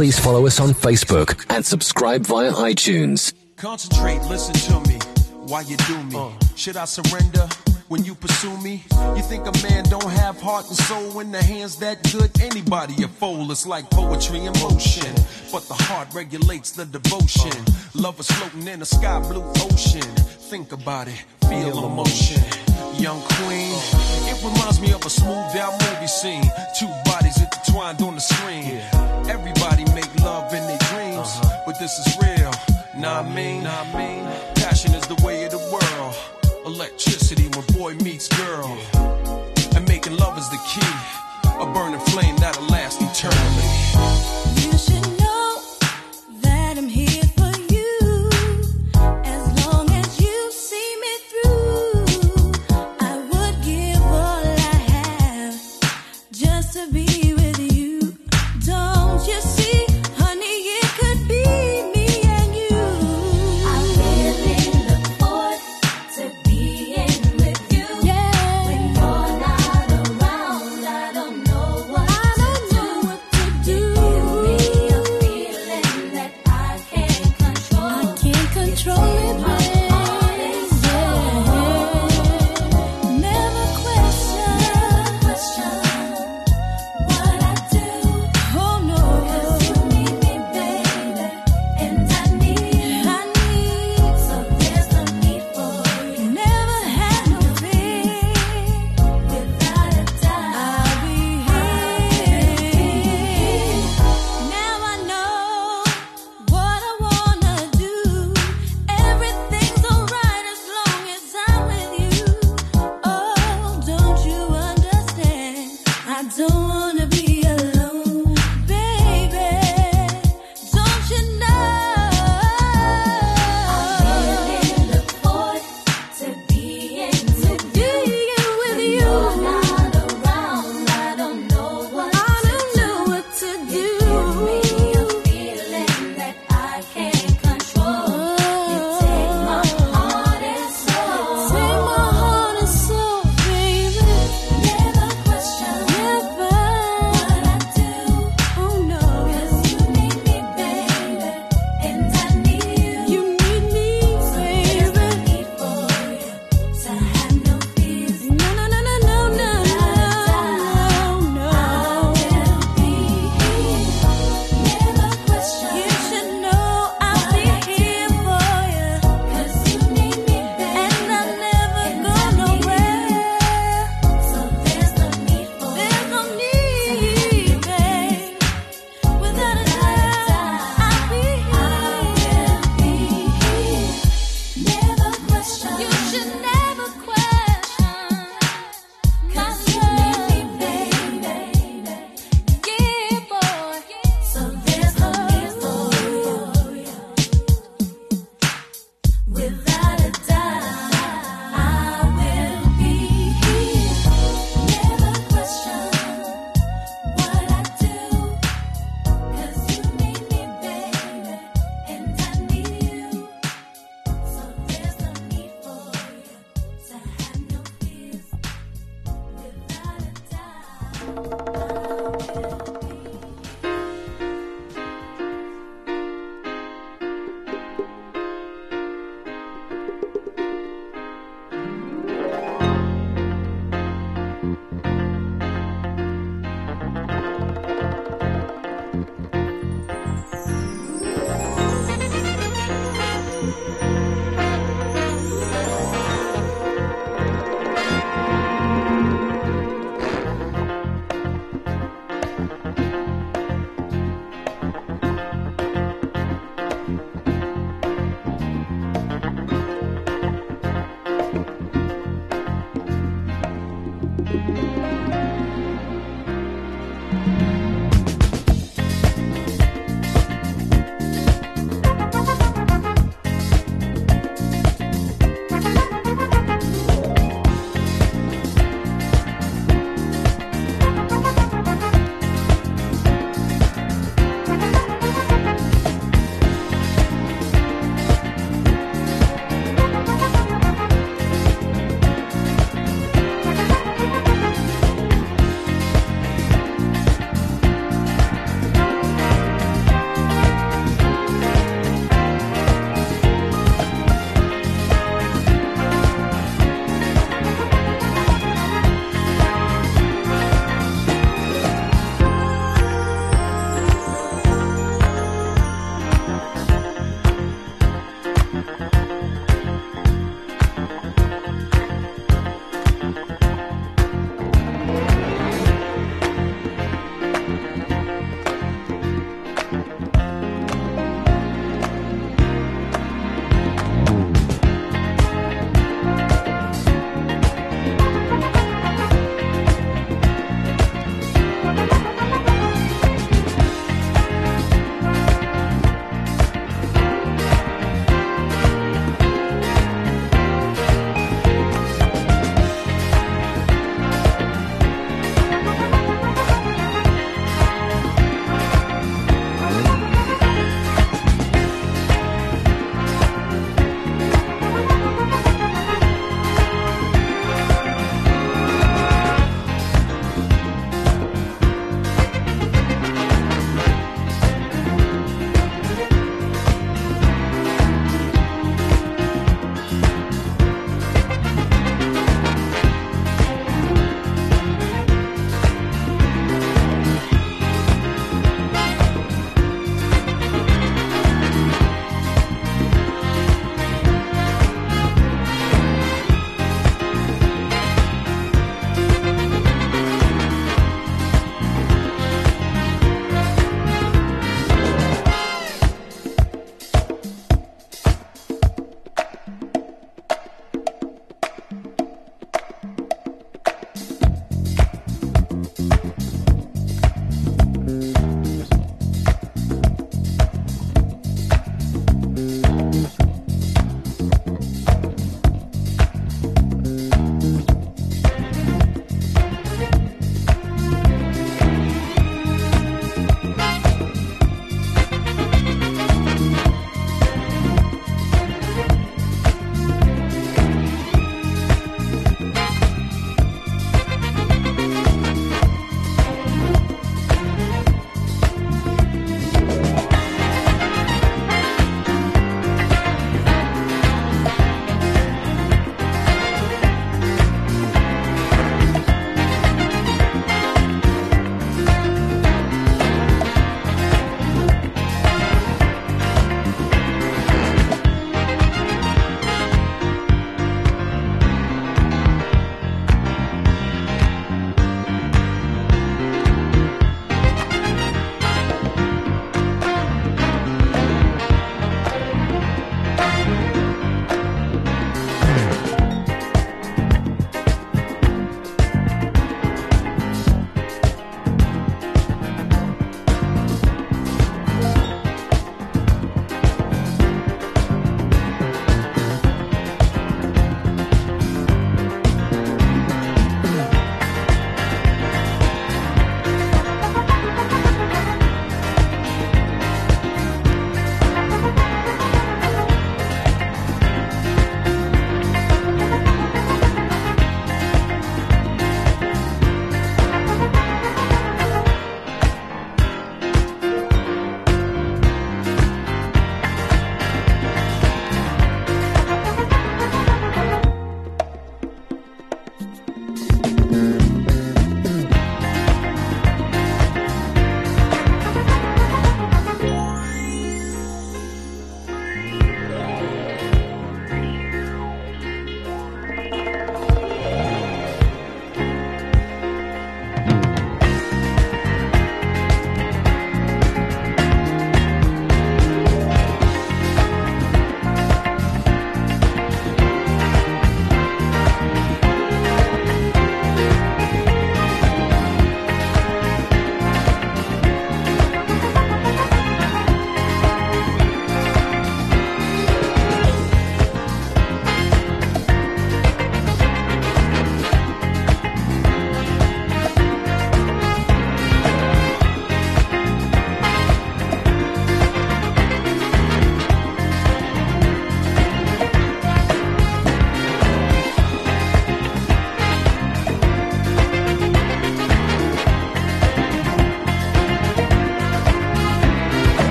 please follow us on Facebook and subscribe via iTunes. Concentrate, listen to me. Why you do me? Should I surrender when you pursue me? You think a man don't have heart and soul in the hands that good? Anybody a fool is like poetry in motion. But the heart regulates the devotion. Love is floating in a sky blue ocean. Think about it, feel emotion. Young queen, it reminds me of a smooth down movie scene. Two bodies this is real. Nah, I mean, nah, I mean, passion is the way of the world. Electricity when boy meets girl, and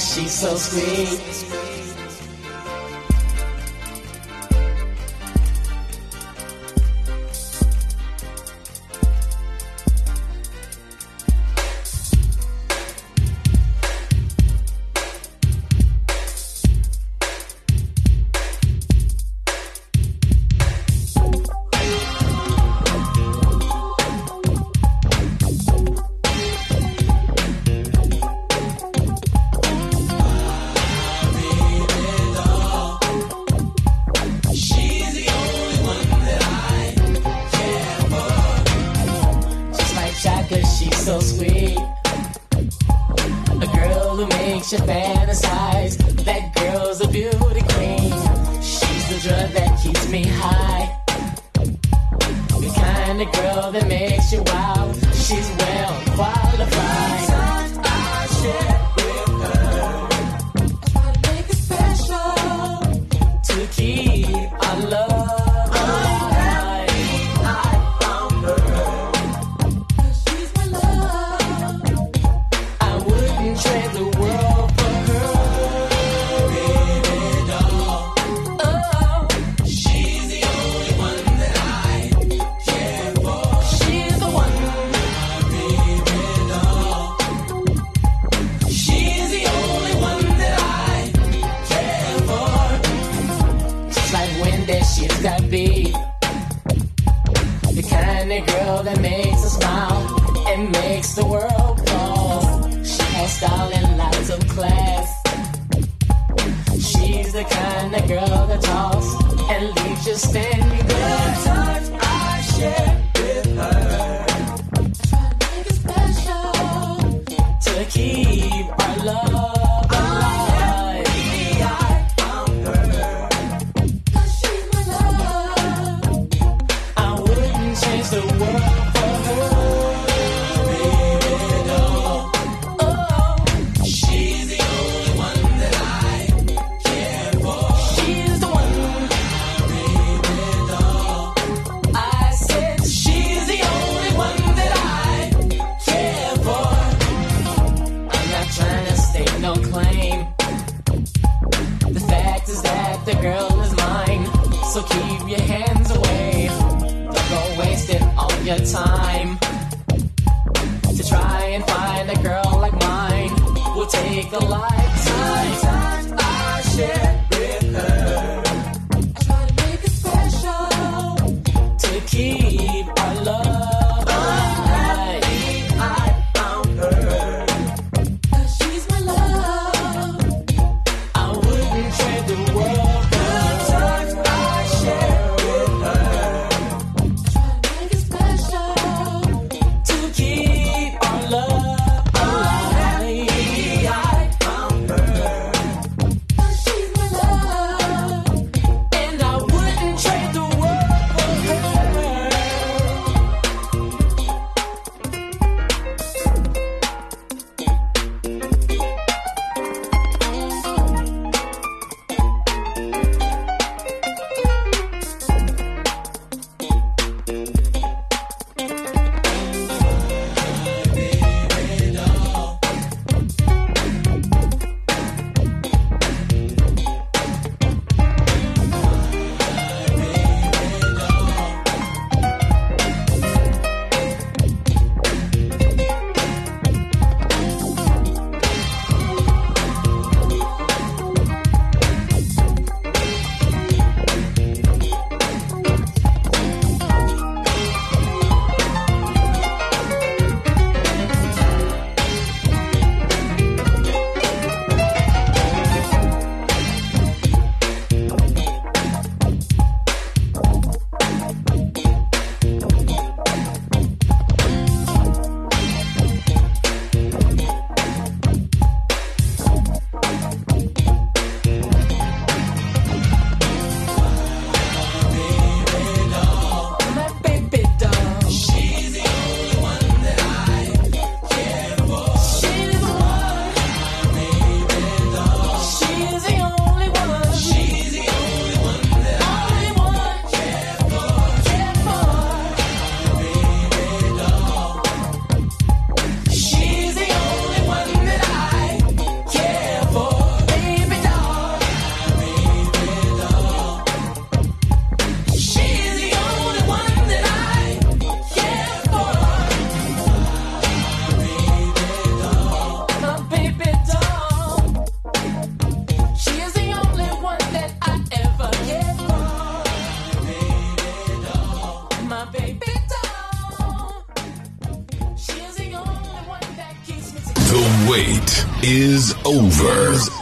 she's so sweet.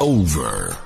Over.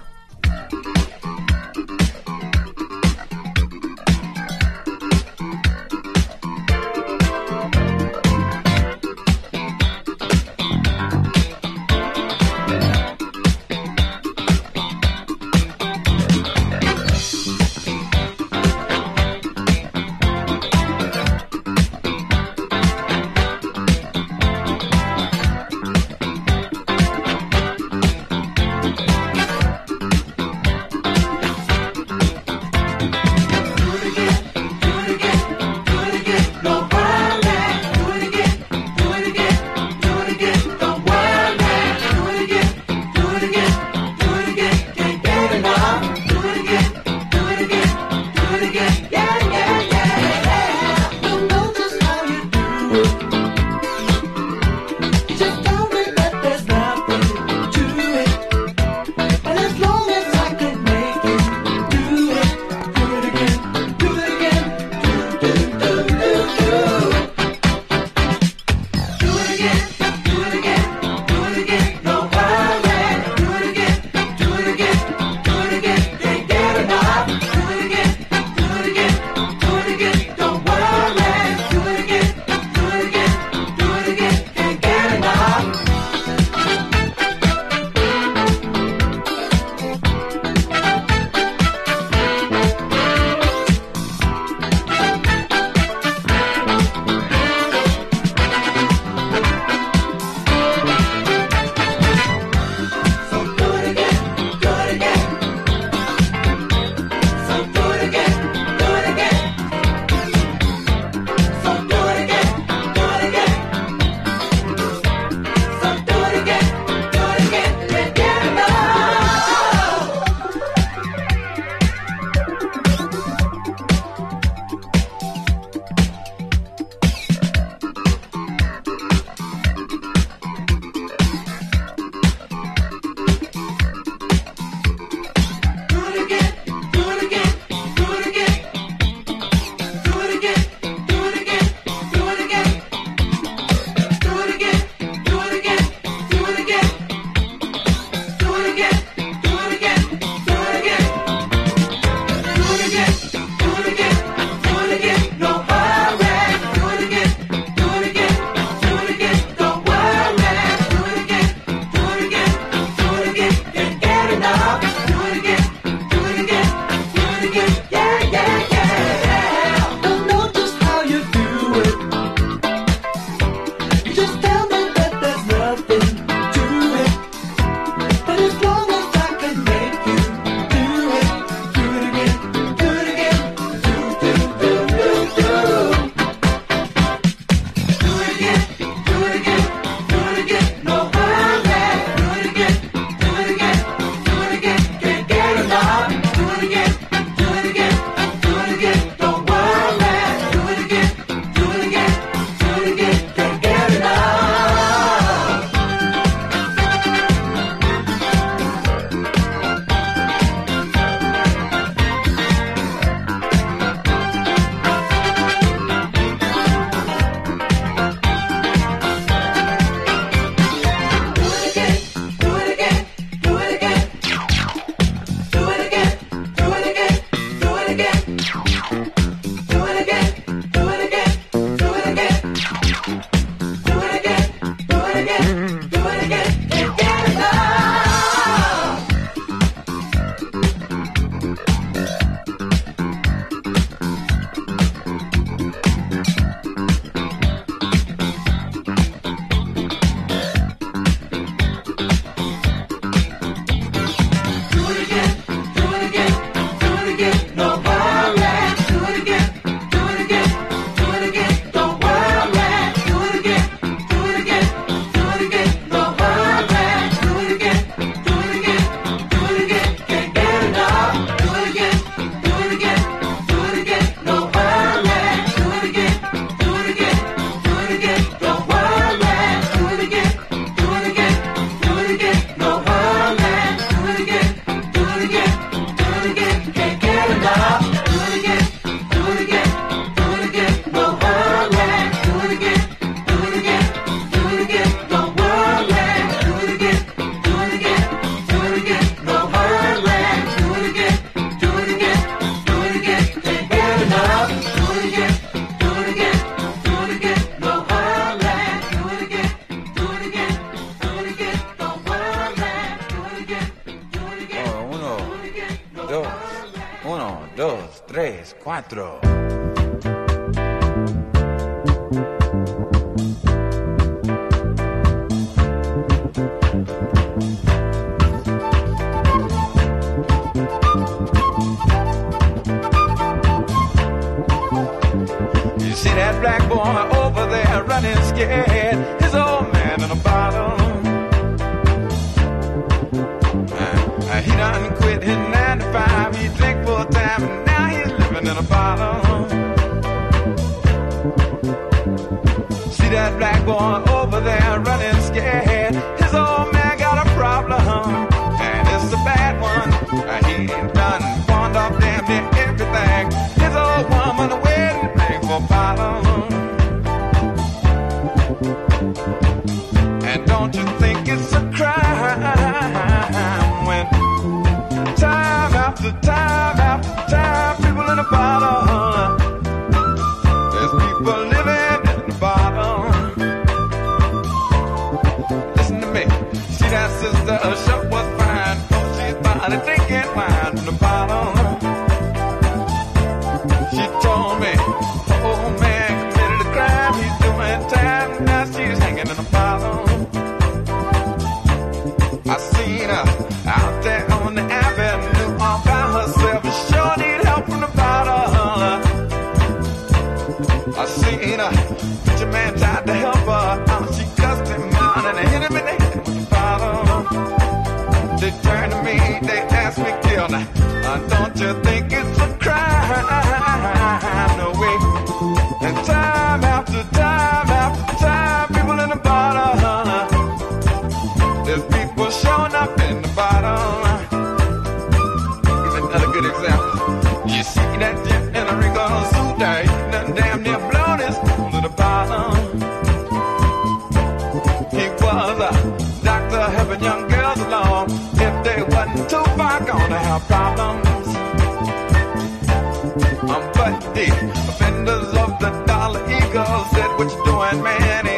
Offenders of the dollar eagle said, what you doing, man?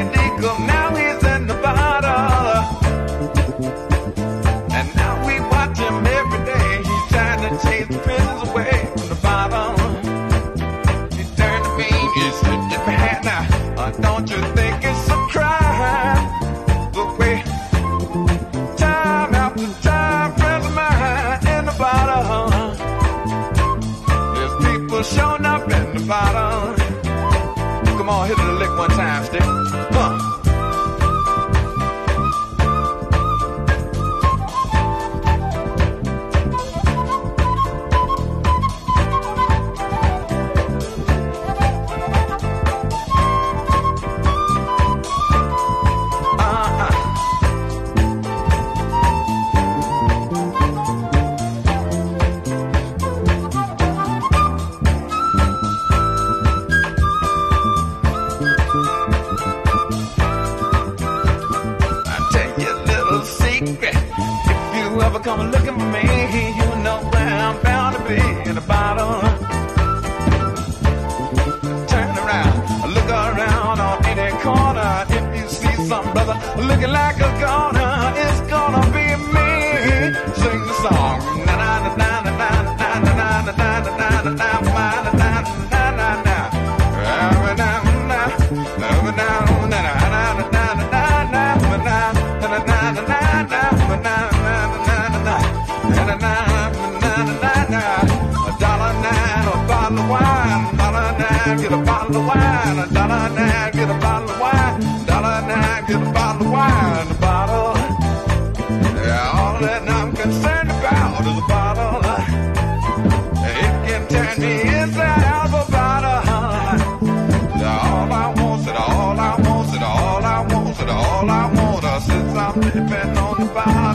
Bye.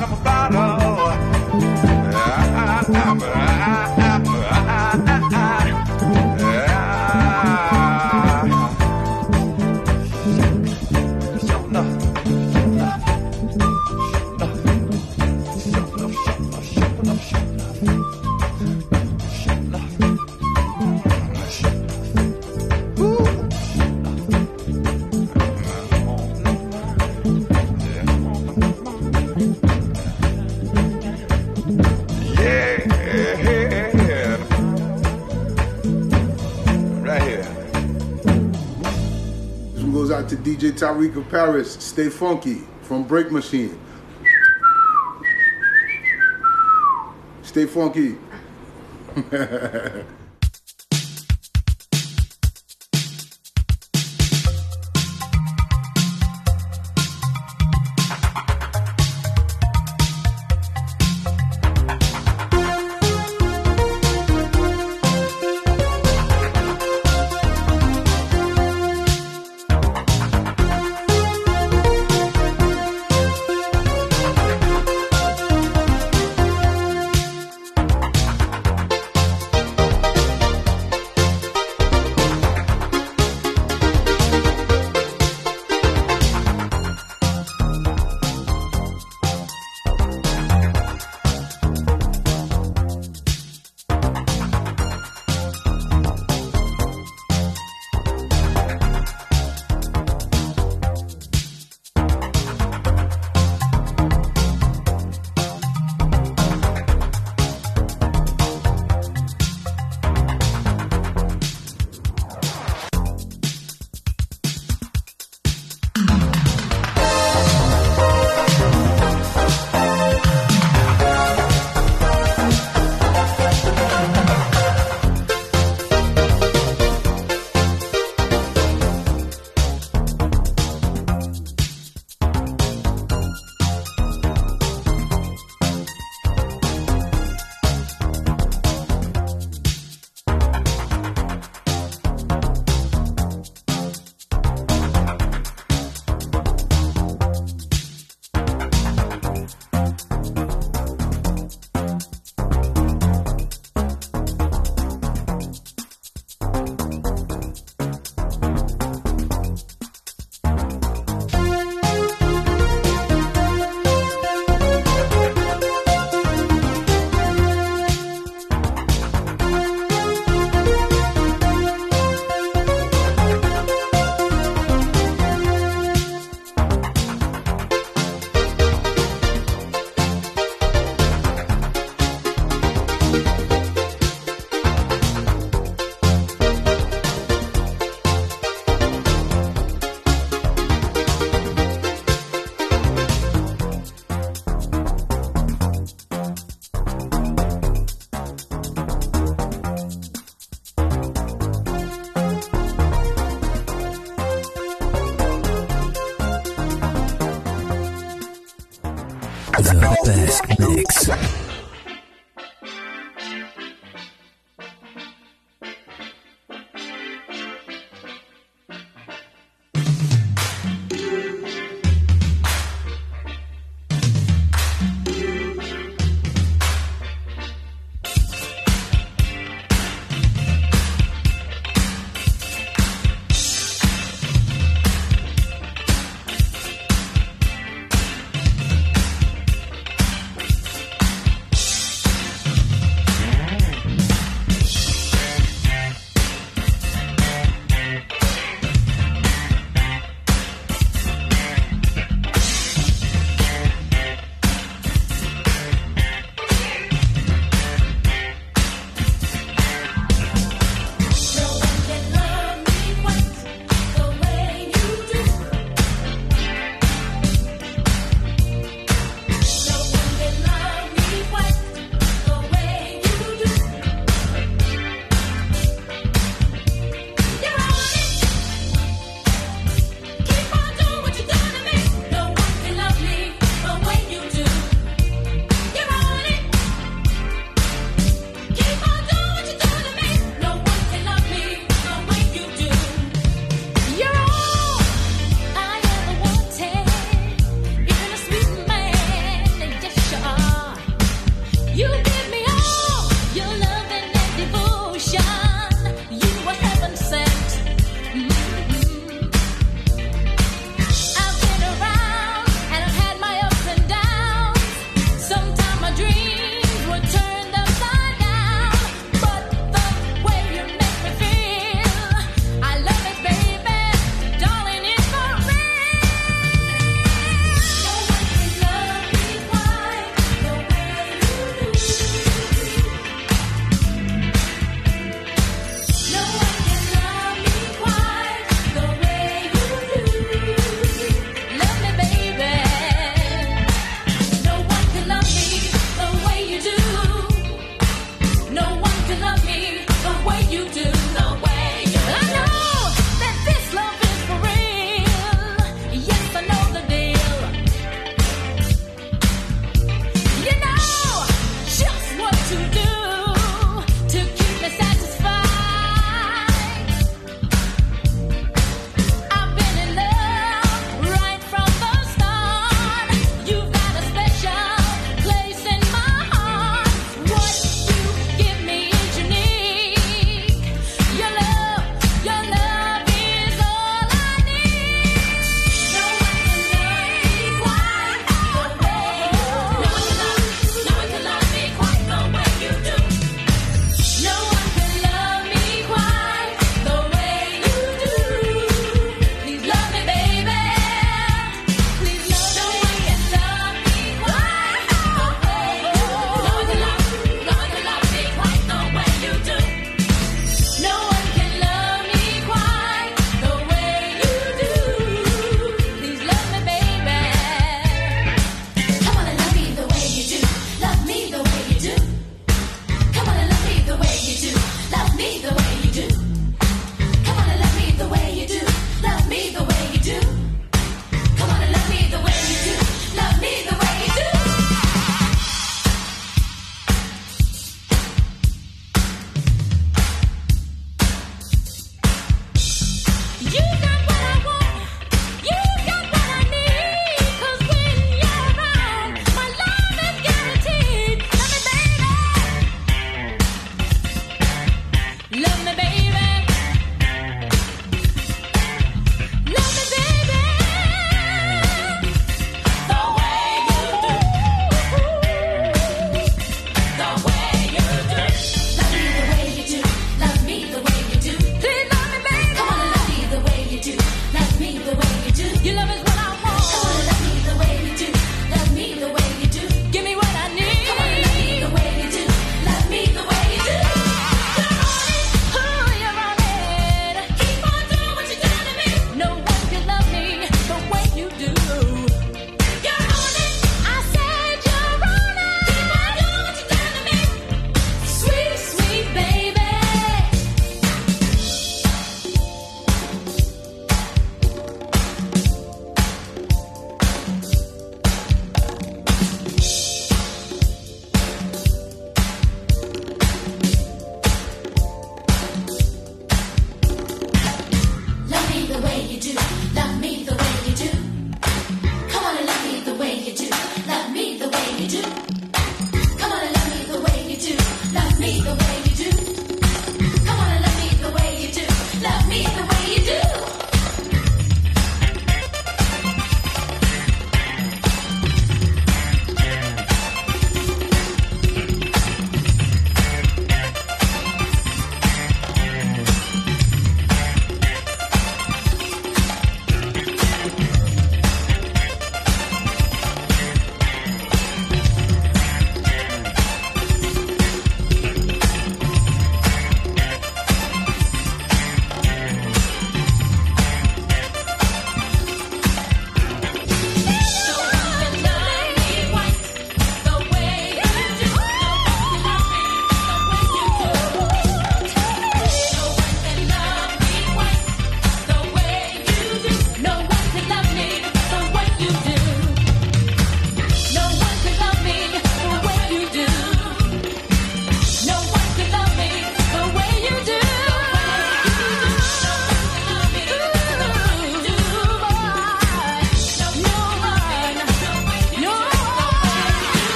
Tariq of Paris. Stay funky from Break Machine. Stay funky.